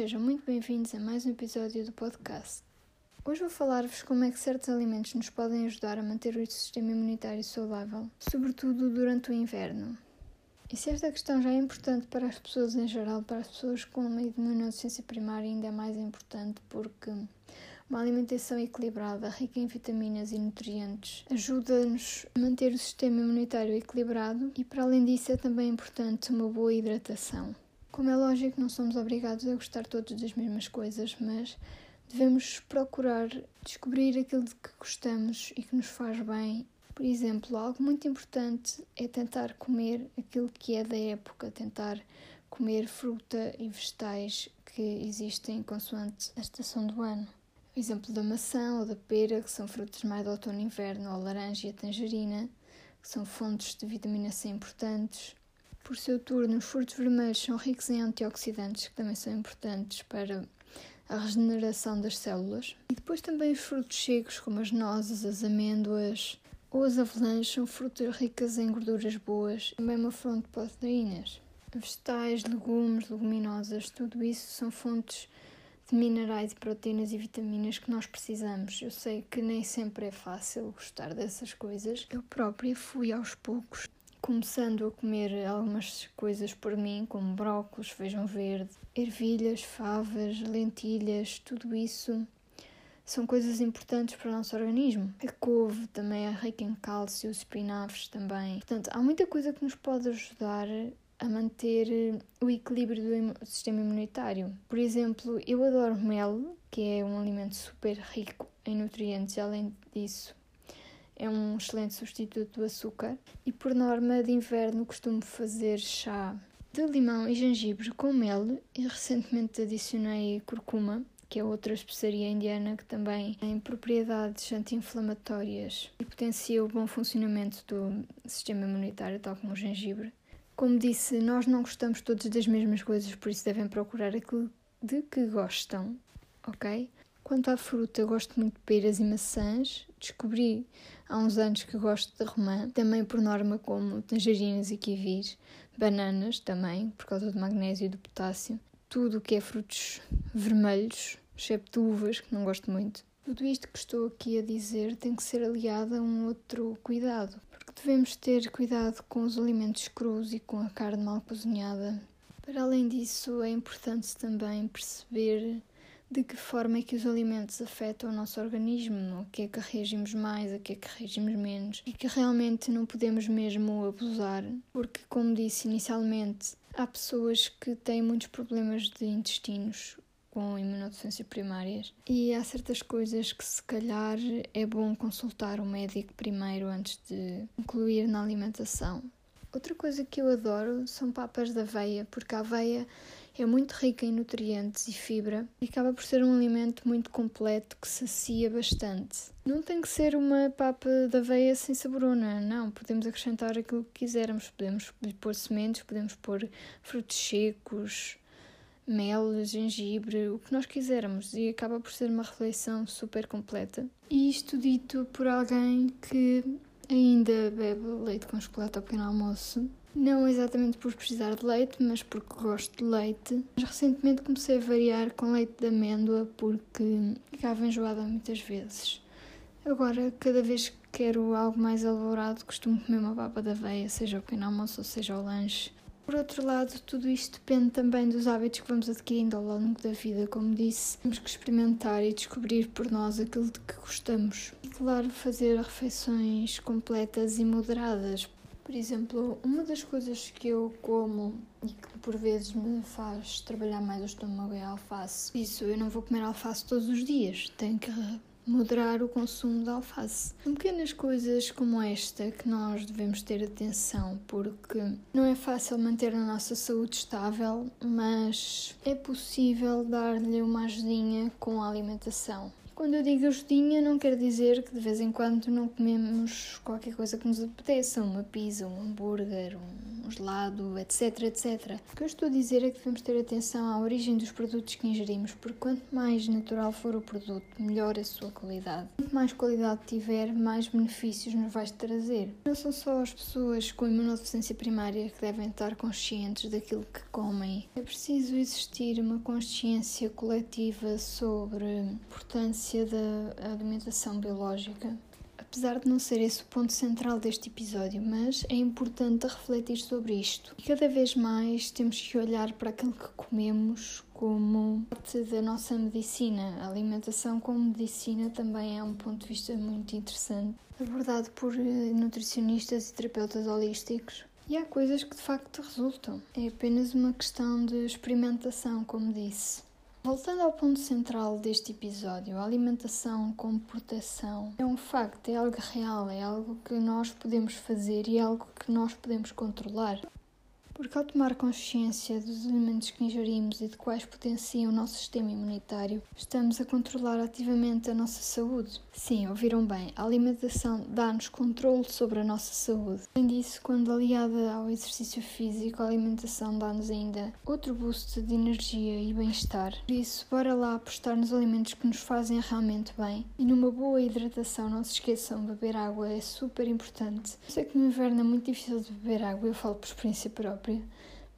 Sejam muito bem-vindos a mais um episódio do podcast. Hoje vou falar-vos como é que certos alimentos nos podem ajudar a manter o sistema imunitário saudável, sobretudo durante o inverno. E se esta questão já é importante para as pessoas em geral, para as pessoas com uma imunodeficiência primária ainda é mais importante porque uma alimentação equilibrada, rica em vitaminas e nutrientes, ajuda-nos a manter o sistema imunitário equilibrado e, para além disso, é também importante uma boa hidratação. Como é lógico, não somos obrigados a gostar todos das mesmas coisas, mas devemos procurar descobrir aquilo de que gostamos e que nos faz bem. Por exemplo, algo muito importante é tentar comer aquilo que é da época, tentar comer fruta e vegetais que existem consoante a estação do ano. O exemplo da maçã ou da pera, que são frutas mais do outono e inverno, ou a laranja e a tangerina, que são fontes de vitamina C importantes. Por seu turno, os frutos vermelhos são ricos em antioxidantes, que também são importantes para a regeneração das células. E depois também os frutos secos, como as nozes, as amêndoas ou as avelãs, são frutas ricas em gorduras boas, também uma fonte de proteínas. Vegetais, legumes, leguminosas, tudo isso são fontes de minerais proteínas e vitaminas que nós precisamos. Eu sei que nem sempre é fácil gostar dessas coisas. Eu própria fui aos poucos começando a comer algumas coisas por mim, como brócolis, feijão verde, ervilhas, favas, lentilhas, tudo isso são coisas importantes para o nosso organismo. A couve também é rica em cálcio, espinafres também. Portanto, há muita coisa que nos pode ajudar a manter o equilíbrio do sistema imunitário. Por exemplo, eu adoro mel, que é um alimento super rico em nutrientes, além disso, é um excelente substituto do açúcar. E por norma de inverno costumo fazer chá de limão e gengibre com mel e recentemente adicionei curcuma, que é outra especiaria indiana que também tem propriedades anti-inflamatórias e potencia o bom funcionamento do sistema imunitário, tal como o gengibre. Como disse, nós não gostamos todos das mesmas coisas, por isso devem procurar aquilo de que gostam, ok? Quanto à fruta, gosto muito de peras e maçãs. Descobri há uns anos que gosto de romã, também por norma como tangerinas e kiwis, bananas também, por causa do magnésio e do potássio. Tudo o que é frutos vermelhos, excepto uvas, que não gosto muito. Tudo isto que estou aqui a dizer tem que ser aliado a um outro cuidado, Devemos ter cuidado com os alimentos crus e com a carne mal cozinhada. Para além disso, é importante também perceber de que forma é que os alimentos afetam o nosso organismo, o que é que reagimos mais, o que é que reagimos menos, e que realmente não podemos mesmo abusar, porque, como disse inicialmente, há pessoas que têm muitos problemas de intestinos, com imunodeficiência primárias e há certas coisas que se calhar é bom consultar o médico primeiro antes de incluir na alimentação. Outra coisa que eu adoro são papas de aveia, porque a aveia é muito rica em nutrientes e fibra e acaba por ser um alimento muito completo que sacia bastante. Não tem que ser uma papa de aveia sem saborona, não. Podemos acrescentar aquilo que quisermos. Podemos pôr sementes, podemos pôr frutos secos, mel, gengibre, o que nós quisermos, e acaba por ser uma refeição super completa. E isto dito por alguém que ainda bebe leite com chocolate ao pequeno almoço. Não exatamente por precisar de leite, mas porque gosto de leite. Mas recentemente comecei a variar com leite de amêndoa porque ficava enjoada muitas vezes. Agora, cada vez que quero algo mais elaborado, costumo comer uma papa de aveia, seja ao pequeno almoço ou seja ao lanche. Por outro lado, tudo isto depende também dos hábitos que vamos adquirindo ao longo da vida, como disse. Temos que experimentar e descobrir por nós aquilo de que gostamos. E, claro, fazer refeições completas e moderadas. Por exemplo, uma das coisas que eu como e que por vezes me faz trabalhar mais o estômago é a alface. Isso, eu não vou comer alface todos os dias. Tenho que moderar o consumo de alface. São pequenas coisas como esta que nós devemos ter atenção, porque não é fácil manter a nossa saúde estável, mas é possível dar-lhe uma ajudinha com a alimentação. Quando eu digo ajudinha, não quer dizer que de vez em quando não comemos qualquer coisa que nos apeteça, uma pizza, um hambúrguer, um gelado, etc, etc. O que eu estou a dizer é que devemos ter atenção à origem dos produtos que ingerimos, porque quanto mais natural for o produto, melhor a sua qualidade. Quanto mais qualidade tiver, mais benefícios nos vai trazer. Não são só as pessoas com imunodeficiência primária que devem estar conscientes daquilo que comem. É preciso existir uma consciência coletiva sobre a importância da alimentação biológica. Apesar de não ser esse o ponto central deste episódio, mas é importante refletir sobre isto. E cada vez mais temos que olhar para aquilo que comemos como parte da nossa medicina. A alimentação como medicina também é um ponto de vista muito interessante, abordado por eh, nutricionistas e terapeutas holísticos. E há coisas que de facto resultam. É apenas uma questão de experimentação, como disse. Voltando ao ponto central deste episódio, a alimentação como proteção é um facto, é algo real, é algo que nós podemos fazer e é algo que nós podemos controlar. Porque ao tomar consciência dos alimentos que ingerimos e de quais potenciam o nosso sistema imunitário, estamos a controlar ativamente a nossa saúde. Sim, ouviram bem, a alimentação dá-nos controle sobre a nossa saúde. Além disso, quando aliada ao exercício físico, a alimentação dá-nos ainda outro boost de energia e bem-estar. Por isso, bora lá apostar nos alimentos que nos fazem realmente bem e numa boa hidratação. Não se esqueçam, beber água é super importante. Eu sei que no inverno é muito difícil de beber água, eu falo por experiência própria própria,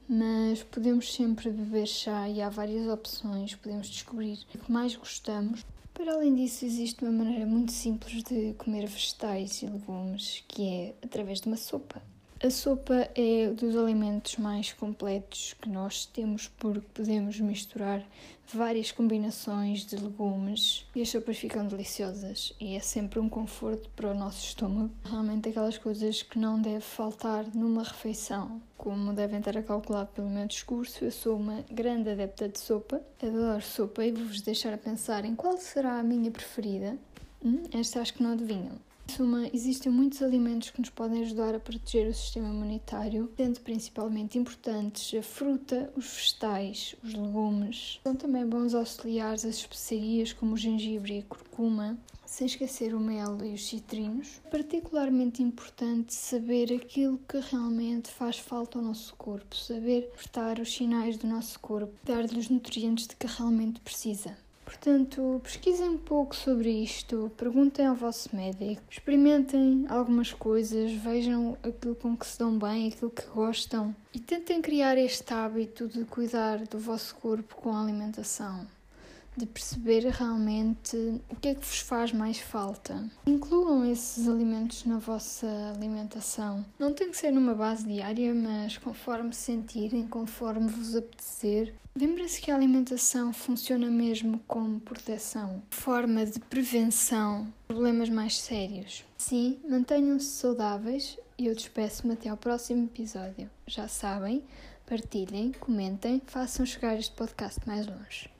mas podemos sempre beber chá e há várias opções, podemos descobrir o que mais gostamos. Para além disso, existe uma maneira muito simples de comer vegetais e legumes, que é através de uma sopa. A sopa é dos alimentos mais completos que nós temos porque podemos misturar várias combinações de legumes e as sopas ficam deliciosas e é sempre um conforto para o nosso estômago. Realmente aquelas coisas que não deve faltar numa refeição. Como devem estar calculado pelo meu discurso, eu sou uma grande adepta de sopa, adoro sopa e vou-vos deixar a pensar em qual será a minha preferida. Hum, esta acho que não adivinham. Suma, existem muitos alimentos que nos podem ajudar a proteger o sistema imunitário, sendo principalmente importantes a fruta, os vegetais, os legumes. São também bons auxiliares as especiarias como o gengibre e a curcuma, sem esquecer o mel e os citrinos. Particularmente importante saber aquilo que realmente faz falta ao nosso corpo, saber prestar os sinais do nosso corpo, dar-lhe os nutrientes de que realmente precisa. Portanto, pesquisem um pouco sobre isto, perguntem ao vosso médico, experimentem algumas coisas, vejam aquilo com que se dão bem, aquilo que gostam e tentem criar este hábito de cuidar do vosso corpo com a alimentação de perceber realmente o que é que vos faz mais falta. Incluam esses alimentos na vossa alimentação. Não tem que ser numa base diária, mas conforme sentirem, conforme vos apetecer. Lembre-se que a alimentação funciona mesmo como proteção, forma de prevenção de problemas mais sérios. Sim, mantenham-se saudáveis e eu despeço-me até ao próximo episódio. Já sabem, partilhem, comentem, façam chegar este podcast mais longe.